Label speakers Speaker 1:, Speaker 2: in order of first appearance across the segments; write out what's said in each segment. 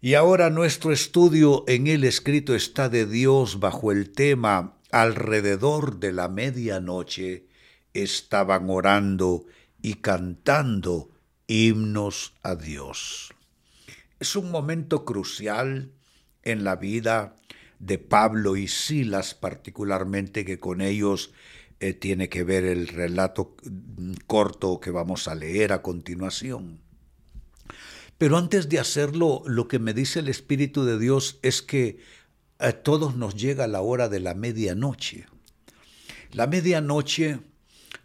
Speaker 1: Y ahora nuestro estudio en el escrito está de Dios bajo el tema alrededor de la medianoche estaban orando y cantando himnos a Dios. Es un momento crucial en la vida de Pablo y Silas, particularmente que con ellos eh, tiene que ver el relato corto que vamos a leer a continuación. Pero antes de hacerlo, lo que me dice el Espíritu de Dios es que a todos nos llega la hora de la medianoche. La medianoche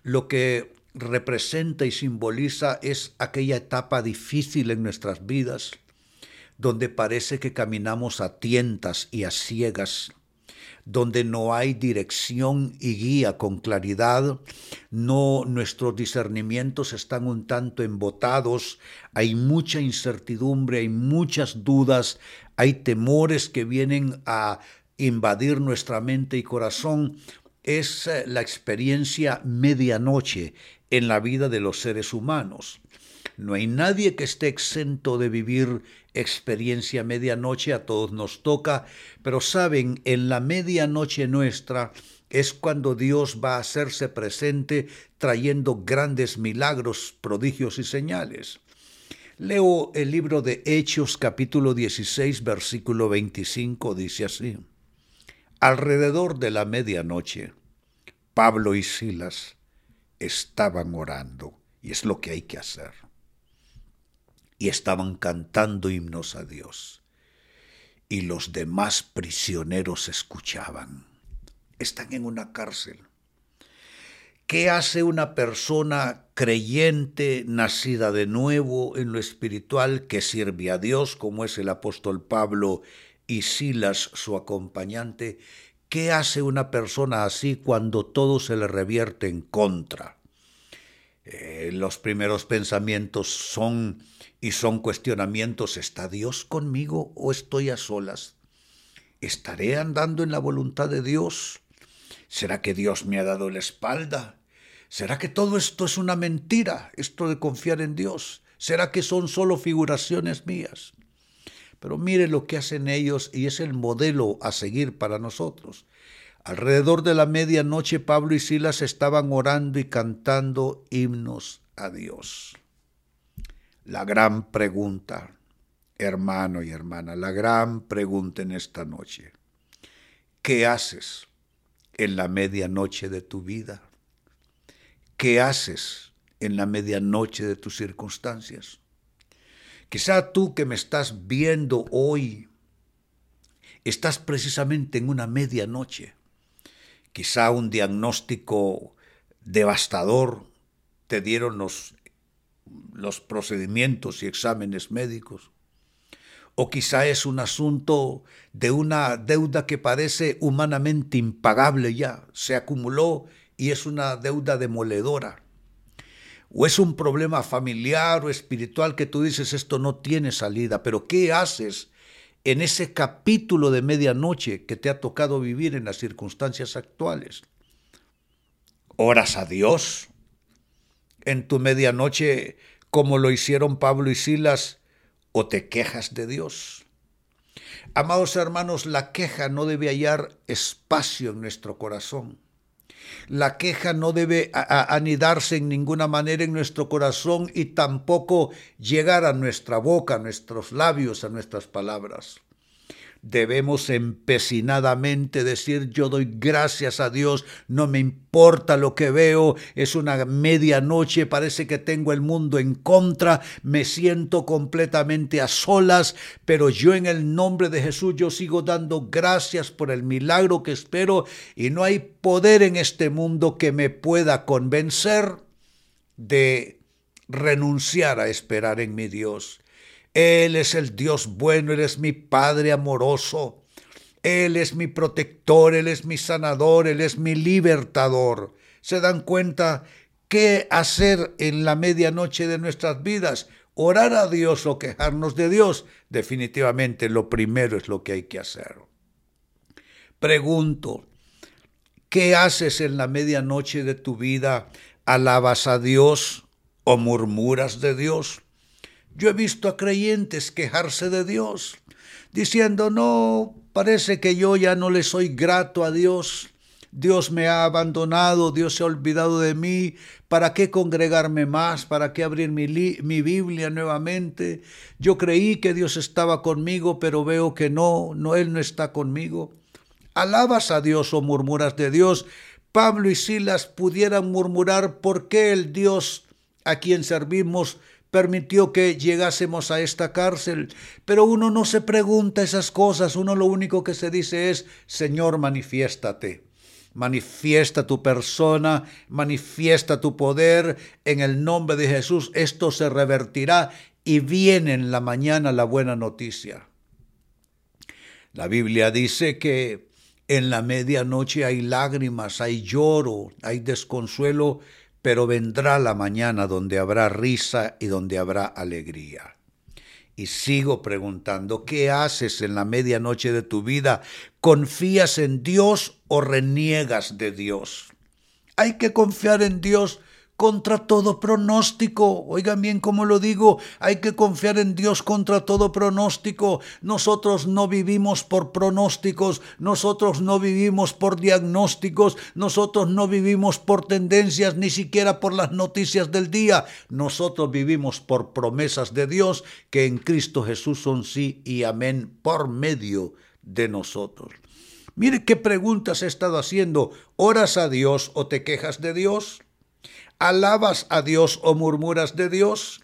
Speaker 1: lo que representa y simboliza es aquella etapa difícil en nuestras vidas, donde parece que caminamos a tientas y a ciegas, donde no hay dirección y guía con claridad, no nuestros discernimientos están un tanto embotados, hay mucha incertidumbre, hay muchas dudas, hay temores que vienen a invadir nuestra mente y corazón, es eh, la experiencia medianoche en la vida de los seres humanos. No hay nadie que esté exento de vivir experiencia medianoche, a todos nos toca, pero saben, en la medianoche nuestra es cuando Dios va a hacerse presente trayendo grandes milagros, prodigios y señales. Leo el libro de Hechos capítulo 16 versículo 25, dice así. Alrededor de la medianoche, Pablo y Silas estaban orando, y es lo que hay que hacer y estaban cantando himnos a Dios. Y los demás prisioneros escuchaban. Están en una cárcel. ¿Qué hace una persona creyente, nacida de nuevo en lo espiritual, que sirve a Dios, como es el apóstol Pablo y Silas, su acompañante? ¿Qué hace una persona así cuando todo se le revierte en contra? Eh, los primeros pensamientos son y son cuestionamientos, ¿está Dios conmigo o estoy a solas? ¿Estaré andando en la voluntad de Dios? ¿Será que Dios me ha dado la espalda? ¿Será que todo esto es una mentira, esto de confiar en Dios? ¿Será que son solo figuraciones mías? Pero mire lo que hacen ellos y es el modelo a seguir para nosotros. Alrededor de la medianoche Pablo y Silas estaban orando y cantando himnos a Dios la gran pregunta, hermano y hermana, la gran pregunta en esta noche. ¿Qué haces en la medianoche de tu vida? ¿Qué haces en la medianoche de tus circunstancias? Quizá tú que me estás viendo hoy, estás precisamente en una medianoche. Quizá un diagnóstico devastador te dieron los los procedimientos y exámenes médicos. O quizá es un asunto de una deuda que parece humanamente impagable ya, se acumuló y es una deuda demoledora. O es un problema familiar o espiritual que tú dices esto no tiene salida, pero ¿qué haces en ese capítulo de medianoche que te ha tocado vivir en las circunstancias actuales? ¿Oras a Dios? En tu medianoche como lo hicieron Pablo y Silas, o te quejas de Dios. Amados hermanos, la queja no debe hallar espacio en nuestro corazón. La queja no debe anidarse en ninguna manera en nuestro corazón y tampoco llegar a nuestra boca, a nuestros labios, a nuestras palabras debemos empecinadamente decir yo doy gracias a Dios, no me importa lo que veo, es una medianoche, parece que tengo el mundo en contra, me siento completamente a solas, pero yo en el nombre de Jesús yo sigo dando gracias por el milagro que espero y no hay poder en este mundo que me pueda convencer de renunciar a esperar en mi Dios. Él es el Dios bueno, Él es mi Padre amoroso. Él es mi protector, Él es mi sanador, Él es mi libertador. ¿Se dan cuenta qué hacer en la medianoche de nuestras vidas? Orar a Dios o quejarnos de Dios. Definitivamente lo primero es lo que hay que hacer. Pregunto, ¿qué haces en la medianoche de tu vida? ¿Alabas a Dios o murmuras de Dios? Yo he visto a creyentes quejarse de Dios, diciendo, no, parece que yo ya no le soy grato a Dios. Dios me ha abandonado, Dios se ha olvidado de mí, ¿para qué congregarme más? ¿Para qué abrir mi, mi, Biblia nuevamente? Yo creí que Dios estaba conmigo, pero veo que no, no, Él no está conmigo. ¿Alabas a Dios o murmuras de Dios? Pablo y Silas pudieran murmurar por qué el Dios a quien servimos permitió que llegásemos a esta cárcel, pero uno no se pregunta esas cosas, uno lo único que se dice es, Señor, manifiéstate manifiesta tu persona, manifiesta tu poder en el nombre de Jesús. Esto se revertirá y viene en la mañana la buena noticia. La Biblia dice que en la medianoche hay lágrimas, hay lloro, hay desconsuelo, pero vendrá la mañana donde habrá risa y donde habrá alegría. Y sigo preguntando, ¿qué haces en la medianoche de tu vida? ¿Confías en Dios o reniegas de Dios? Hay que confiar en Dios contra todo pronóstico. Oigan bien cómo lo digo, hay que confiar en Dios contra todo pronóstico. Nosotros no vivimos por pronósticos, nosotros no vivimos por diagnósticos, nosotros no vivimos por tendencias, ni siquiera por las noticias del día. Nosotros vivimos por promesas de Dios que en Cristo Jesús son sí y amén por medio de nosotros. Mire qué preguntas he estado haciendo. ¿Oras a Dios o te quejas de Dios? ¿Alabas a Dios o murmuras de Dios?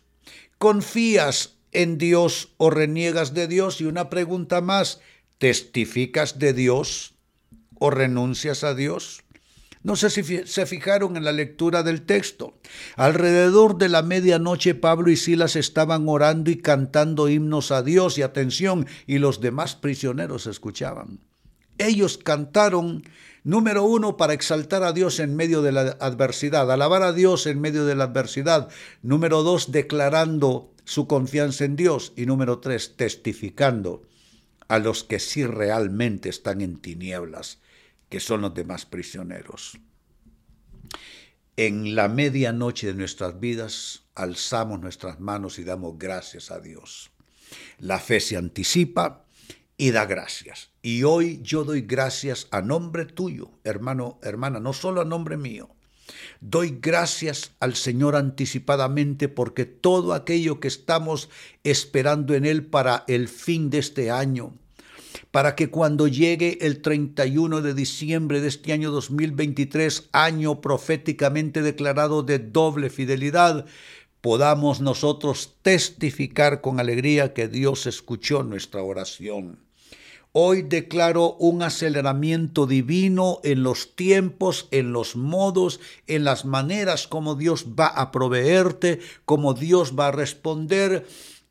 Speaker 1: ¿Confías en Dios o reniegas de Dios? Y una pregunta más, ¿testificas de Dios o renuncias a Dios? No sé si se fijaron en la lectura del texto. Alrededor de la medianoche Pablo y Silas estaban orando y cantando himnos a Dios y atención, y los demás prisioneros escuchaban. Ellos cantaron Número uno, para exaltar a Dios en medio de la adversidad, alabar a Dios en medio de la adversidad. Número dos, declarando su confianza en Dios. Y número tres, testificando a los que sí realmente están en tinieblas, que son los demás prisioneros. En la medianoche de nuestras vidas alzamos nuestras manos y damos gracias a Dios. La fe se anticipa y da gracias. Y hoy yo doy gracias a nombre tuyo, hermano, hermana, no solo a nombre mío. Doy gracias al Señor anticipadamente porque todo aquello que estamos esperando en Él para el fin de este año, para que cuando llegue el 31 de diciembre de este año 2023, año proféticamente declarado de doble fidelidad, podamos nosotros testificar con alegría que Dios escuchó nuestra oración. Hoy declaro un aceleramiento divino en los tiempos, en los modos, en las maneras como Dios va a proveerte, como Dios va a responder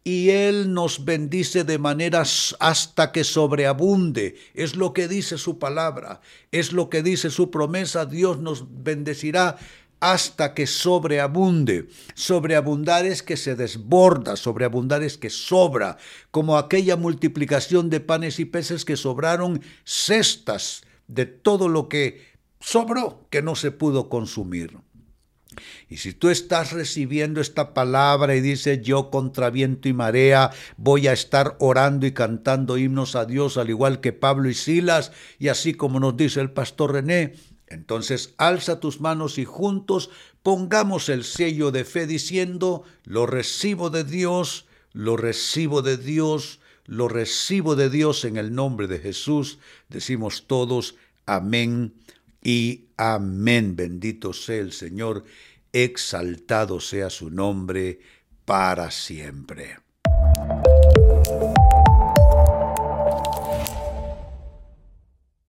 Speaker 1: y Él nos bendice de maneras hasta que sobreabunde. Es lo que dice su palabra, es lo que dice su promesa. Dios nos bendecirá hasta que sobreabunde. Sobreabundar es que se desborda, sobreabundar es que sobra, como aquella multiplicación de panes y peces que sobraron cestas de todo lo que sobró, que no se pudo consumir. Y si tú estás recibiendo esta palabra y dices, yo contra viento y marea voy a estar orando y cantando himnos a Dios, al igual que Pablo y Silas, y así como nos dice el pastor René, entonces alza tus manos y juntos pongamos el sello de fe diciendo, lo recibo de Dios, lo recibo de Dios, lo recibo de Dios en el nombre de Jesús. Decimos todos, amén y amén. Bendito sea el Señor, exaltado sea su nombre para siempre.